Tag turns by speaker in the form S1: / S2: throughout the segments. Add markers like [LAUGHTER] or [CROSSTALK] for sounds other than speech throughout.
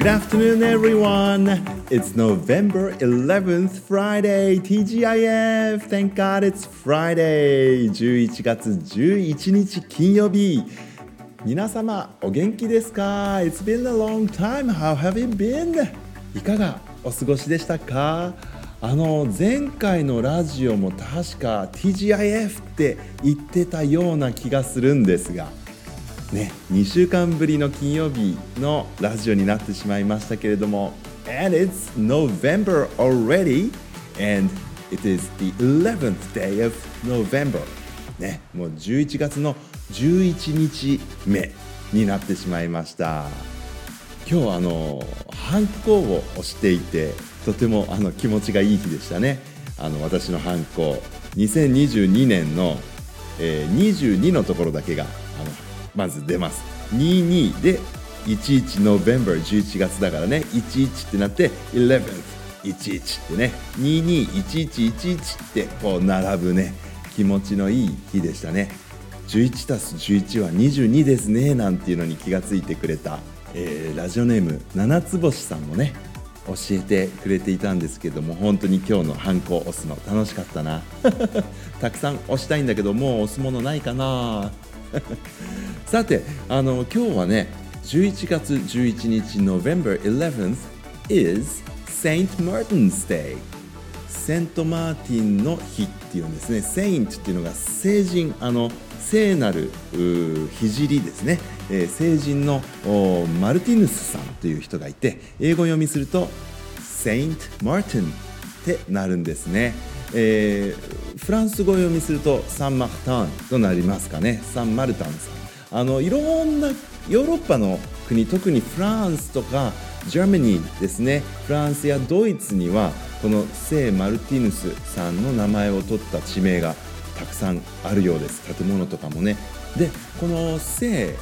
S1: Good afternoon, everyone. It's November 11th, Friday, TGIF. Thank God it's Friday. 11月11日金曜日。皆様、お元気ですか ?It's been a long time. How have you been? いかがお過ごしでしたかあの前回のラジオも確か TGIF って言ってたような気がするんですがね、2週間ぶりの金曜日のラジオになってしまいましたけれども And it's November already and it is the 11th day of November. ね、もう11月の11日目になってしまいました。今日あのハンコを押していてとてもあの気持ちがいい日でしたね。あの私のハンコ2022年の、えー、22のところだけがあのまず出ます。22で11 November 11月だからね。11ってなって 11th 11ってね。221111ってこう並ぶね。気持ちのいい日でしたね。11たす11は22ですね。なんていうのに気がついてくれた、えー、ラジオネーム七つ星さんもね教えてくれていたんですけども本当に今日のハンコを押すの楽しかったな。[LAUGHS] たくさん押したいんだけどもう押すものないかな。[LAUGHS] さてあの今日はね11月11日 November 11th is Saint Martin's Day. セントマーティンの日っていうんですね。Saint っていうのが聖人あの聖なる聖ですね、えー、聖人のマルティヌスさんという人がいて英語読みすると Saint Martin ってなるんですねえー、フランス語読みするとサンマルタンとなりますかね。サンマルタンさん。あのいろんなヨーロッパの国特にフランスとか Germany ですね。フランスやドイツにはこの聖マルティヌスさんの名前を取った地名がたくさんあるようです。建物とかもね。でこの聖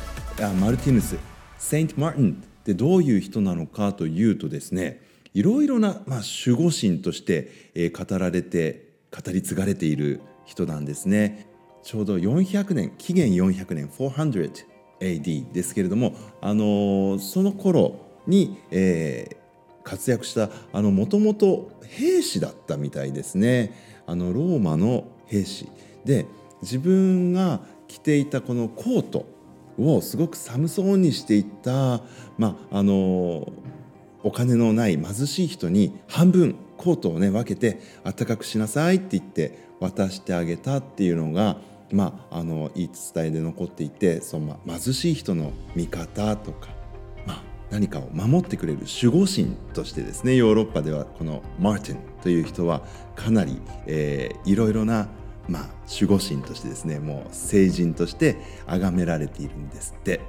S1: マルティヌス。セント・マーティンってどういう人なのかというとですねいろいろな、まあ、守護神として、えー、語られて語り継がれている人なんですね。ちょうど400年紀元400年 400AD ですけれども、あの、その頃に、えー、活躍したもともと兵士だったみたいですねあのローマの兵士で自分が着ていたこのコートをすごく寒そうにしていた、まああのお金のない貧しい人に半分コートをね分けてあったかくしなさいって言って渡してあげたっていうのがまあ、あの言い伝えで残っていてその、ま、貧しい人の味方とか、まあ、何かを守ってくれる守護神としてですねヨーロッパではこのマーティンという人はかなり、えー、いろいろな、まあ、守護神としてですねもう聖人として崇められているんですって。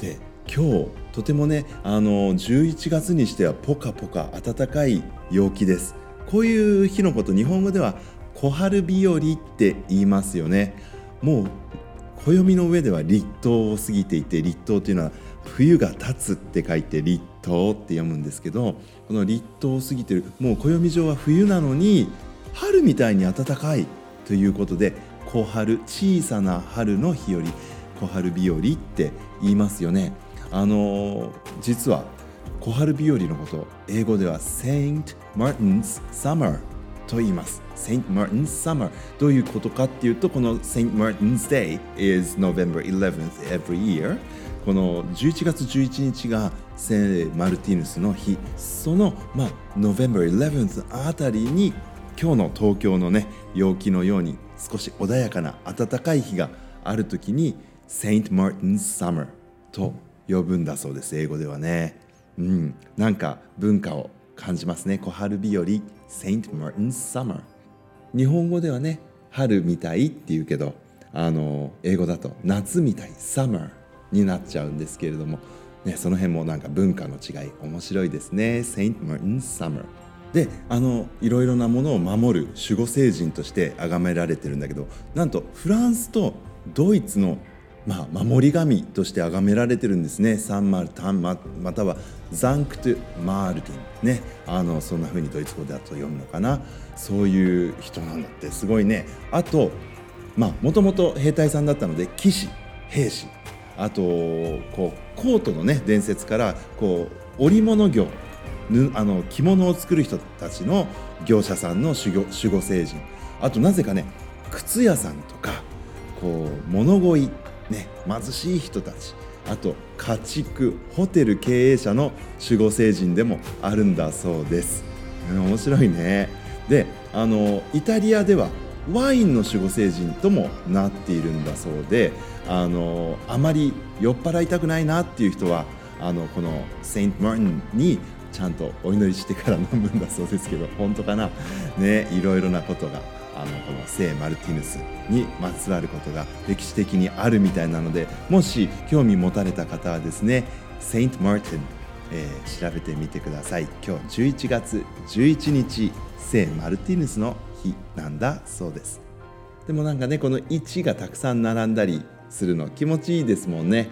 S1: で今日とてもねあの11月にしてはポカポカ暖かい陽気です。こういう日のこと日本語では小春日和って言いますよね。もう暦の上では立冬を過ぎていて立冬というのは冬が経つって書いて立冬って読むんですけどこの立冬を過ぎてるもう暦上は冬なのに春みたいに暖かいということで小春小さな春の日和小春日和って言いますよね。あの実は小春日和のこと英語では Saint Martin's Summer と言います Saint Martin's Summer どういうことかっていうとこの Saint Martin's Day is November 11th every year この11月11日が聖マルティヌスの日その、まあ、November 11th あたりに今日の東京のね陽気のように少し穏やかな暖かい日がある時に Saint Martin's Summer と呼ぶんだそうです英語ではね。うん。なんか文化を感じますね。小春日和 Saint Martin's Summer 日本語ではね春みたいって言うけどあの英語だと夏みたい Summer になっちゃうんですけれども、ね、その辺もなんか文化の違い面白いですね。Saint Martin's Summer であのいろいろなものを守る守護聖人として崇められてるんだけどなんとフランスとドイツのまあ、守り神として崇められてるんですね。 Saint-Martin ままたは Sankt Martin ね。あのそんな風にドイツ語だと読むのかな。そういう人なんだってすごいね。あとまあもともと兵隊さんだったので騎士兵士。あとこうコートのね伝説からこう織物業。あの着物を作る人たちの業者さんの守護守護聖人。あとなぜかね靴屋さんとかこう物乞い、ね、貧しい人たち。あと家畜ホテル経営者の守護聖人でもあるんだそうです、うん、面白いね。であのイタリアではワインの守護聖人ともなっているんだそうであのあまり酔っ払いたくないなっていう人はあのこのセイント・マーテンにちゃんとお祈りしてから飲むんだそうですけど本当かな？ねいろいろなことが。あのこの聖マルティヌスにまつわることが歴史的にあるみたいなのでもし興味持たれた方はですねセイント・マーティン、えー、調べてみてください。今日11月11日聖マルティヌスの日なんだそうです。でもなんかねこの1がたくさん並んだりするの気持ちいいですもんね。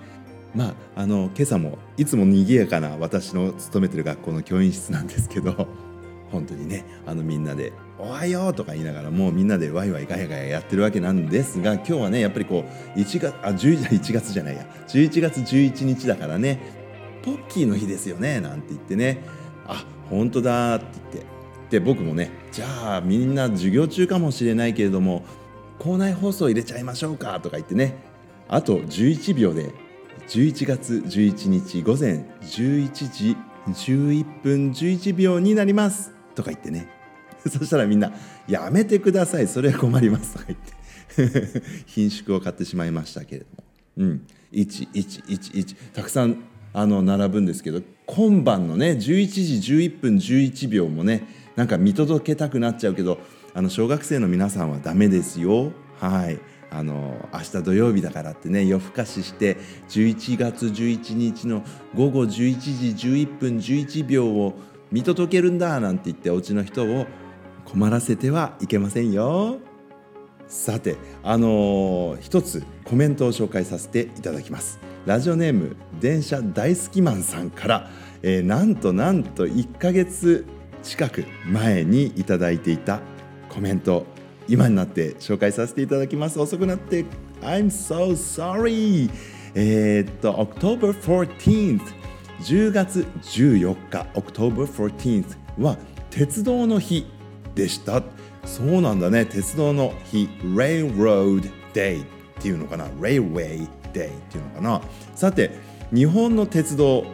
S1: まああの今朝もいつも賑やかな私の勤めてる学校の教員室なんですけど本当にねあのみんなで「おはよう」とか言いながらもうみんなでワイワイガヤガヤやってるわけなんですが今日はねやっぱりこう1月あ11月じゃないや。11月11日だからね。ポッキーの日ですよねなんて言ってね。あ本当だって言って。で僕もねじゃあみんな授業中かもしれないけれども校内放送入れちゃいましょうかとか言ってね。あと11秒で11月11日午前11時11分11秒になりますとか言ってね。[LAUGHS] そしたらみんな「やめてくださいそれは困ります」とか言って [LAUGHS] 品縮を買ってしまいましたけれども、うん、1111たくさんあの並ぶんですけど今晩のね11時11分11秒もねなんか見届けたくなっちゃうけどあの小学生の皆さんはダメですよ。はい。あの明日土曜日だからってね夜更かしして11月11日の午後11時11分11秒を見届けるんだなんて言ってお家の人を困らせてはいけませんよ。さてあのー、一つコメントを紹介させていただきます。ラジオネーム電車大好きマンさんから、えー、なんとなんと1ヶ月近く前にいただいていたコメント今になって紹介させていただきます。遅くなって I'm so sorry. えー、っと October 14th 10月14日 October 14th は鉄道の日でした。そうなんだね。鉄道の日 Railroad Day っていうのかな。Railway Day っていうのかな。さて日本の鉄道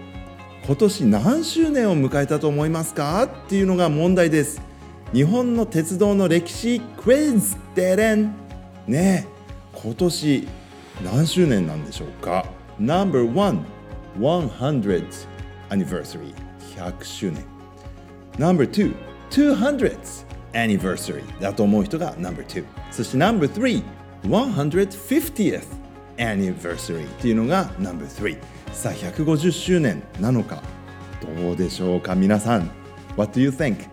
S1: 今年何周年を迎えたと思いますか？っていうのが問題です。日本の鉄道の歴史クイズでれん。ね今年何周年なんでしょうか？No.1 100th anniversary 100周年。No.2 200th anniversary だと思う人が No.2 そして No.3 150th anniversary っていうのが No.3 さあ150周年なのかどうでしょうか皆さん What do you think?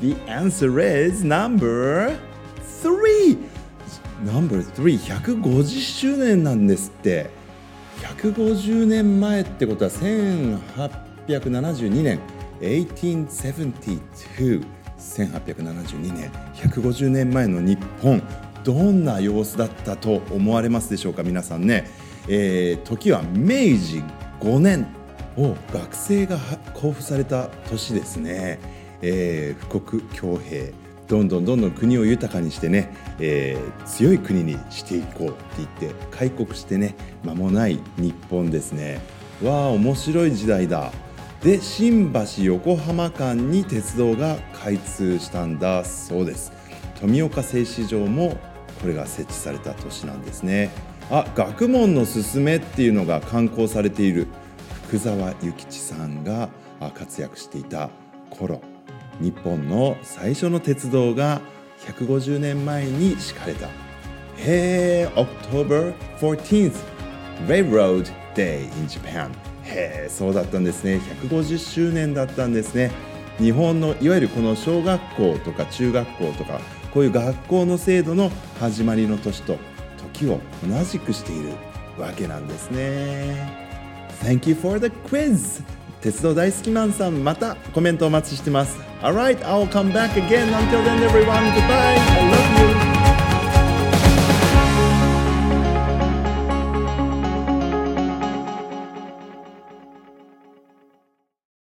S1: The answer is number 3 Number 3 150周年なんですって150年前ってことは1872年1872 1872年150年前の日本どんな様子だったと思われますでしょうか皆さんね、えー、時は明治5年。を学生が交付された年ですね、えー、富国強兵。どんどんどんどん国を豊かにしてね、えー、強い国にしていこうって言って開国してね間もない日本ですね。わあ面白い時代だで新橋横浜間に鉄道が開通したんだそうです。富岡製糸場もこれが設置された年なんですね。あ学問のすすめっていうのが刊行されている。福沢諭吉さんが活躍していた頃日本の最初の鉄道が150年前に敷かれた。へえ October 14th Railroad Day in Japan へえそうだったんですね。150周年だったんですね。日本のいわゆるこの小学校とか中学校とかこういう学校の制度の始まりの年と時を同じくしているわけなんですね。Thank you for the quiz! 鉄道大好きマンさんまたコメントお待ちしてます。Alright, I'll come back again. Until then everyone goodbye.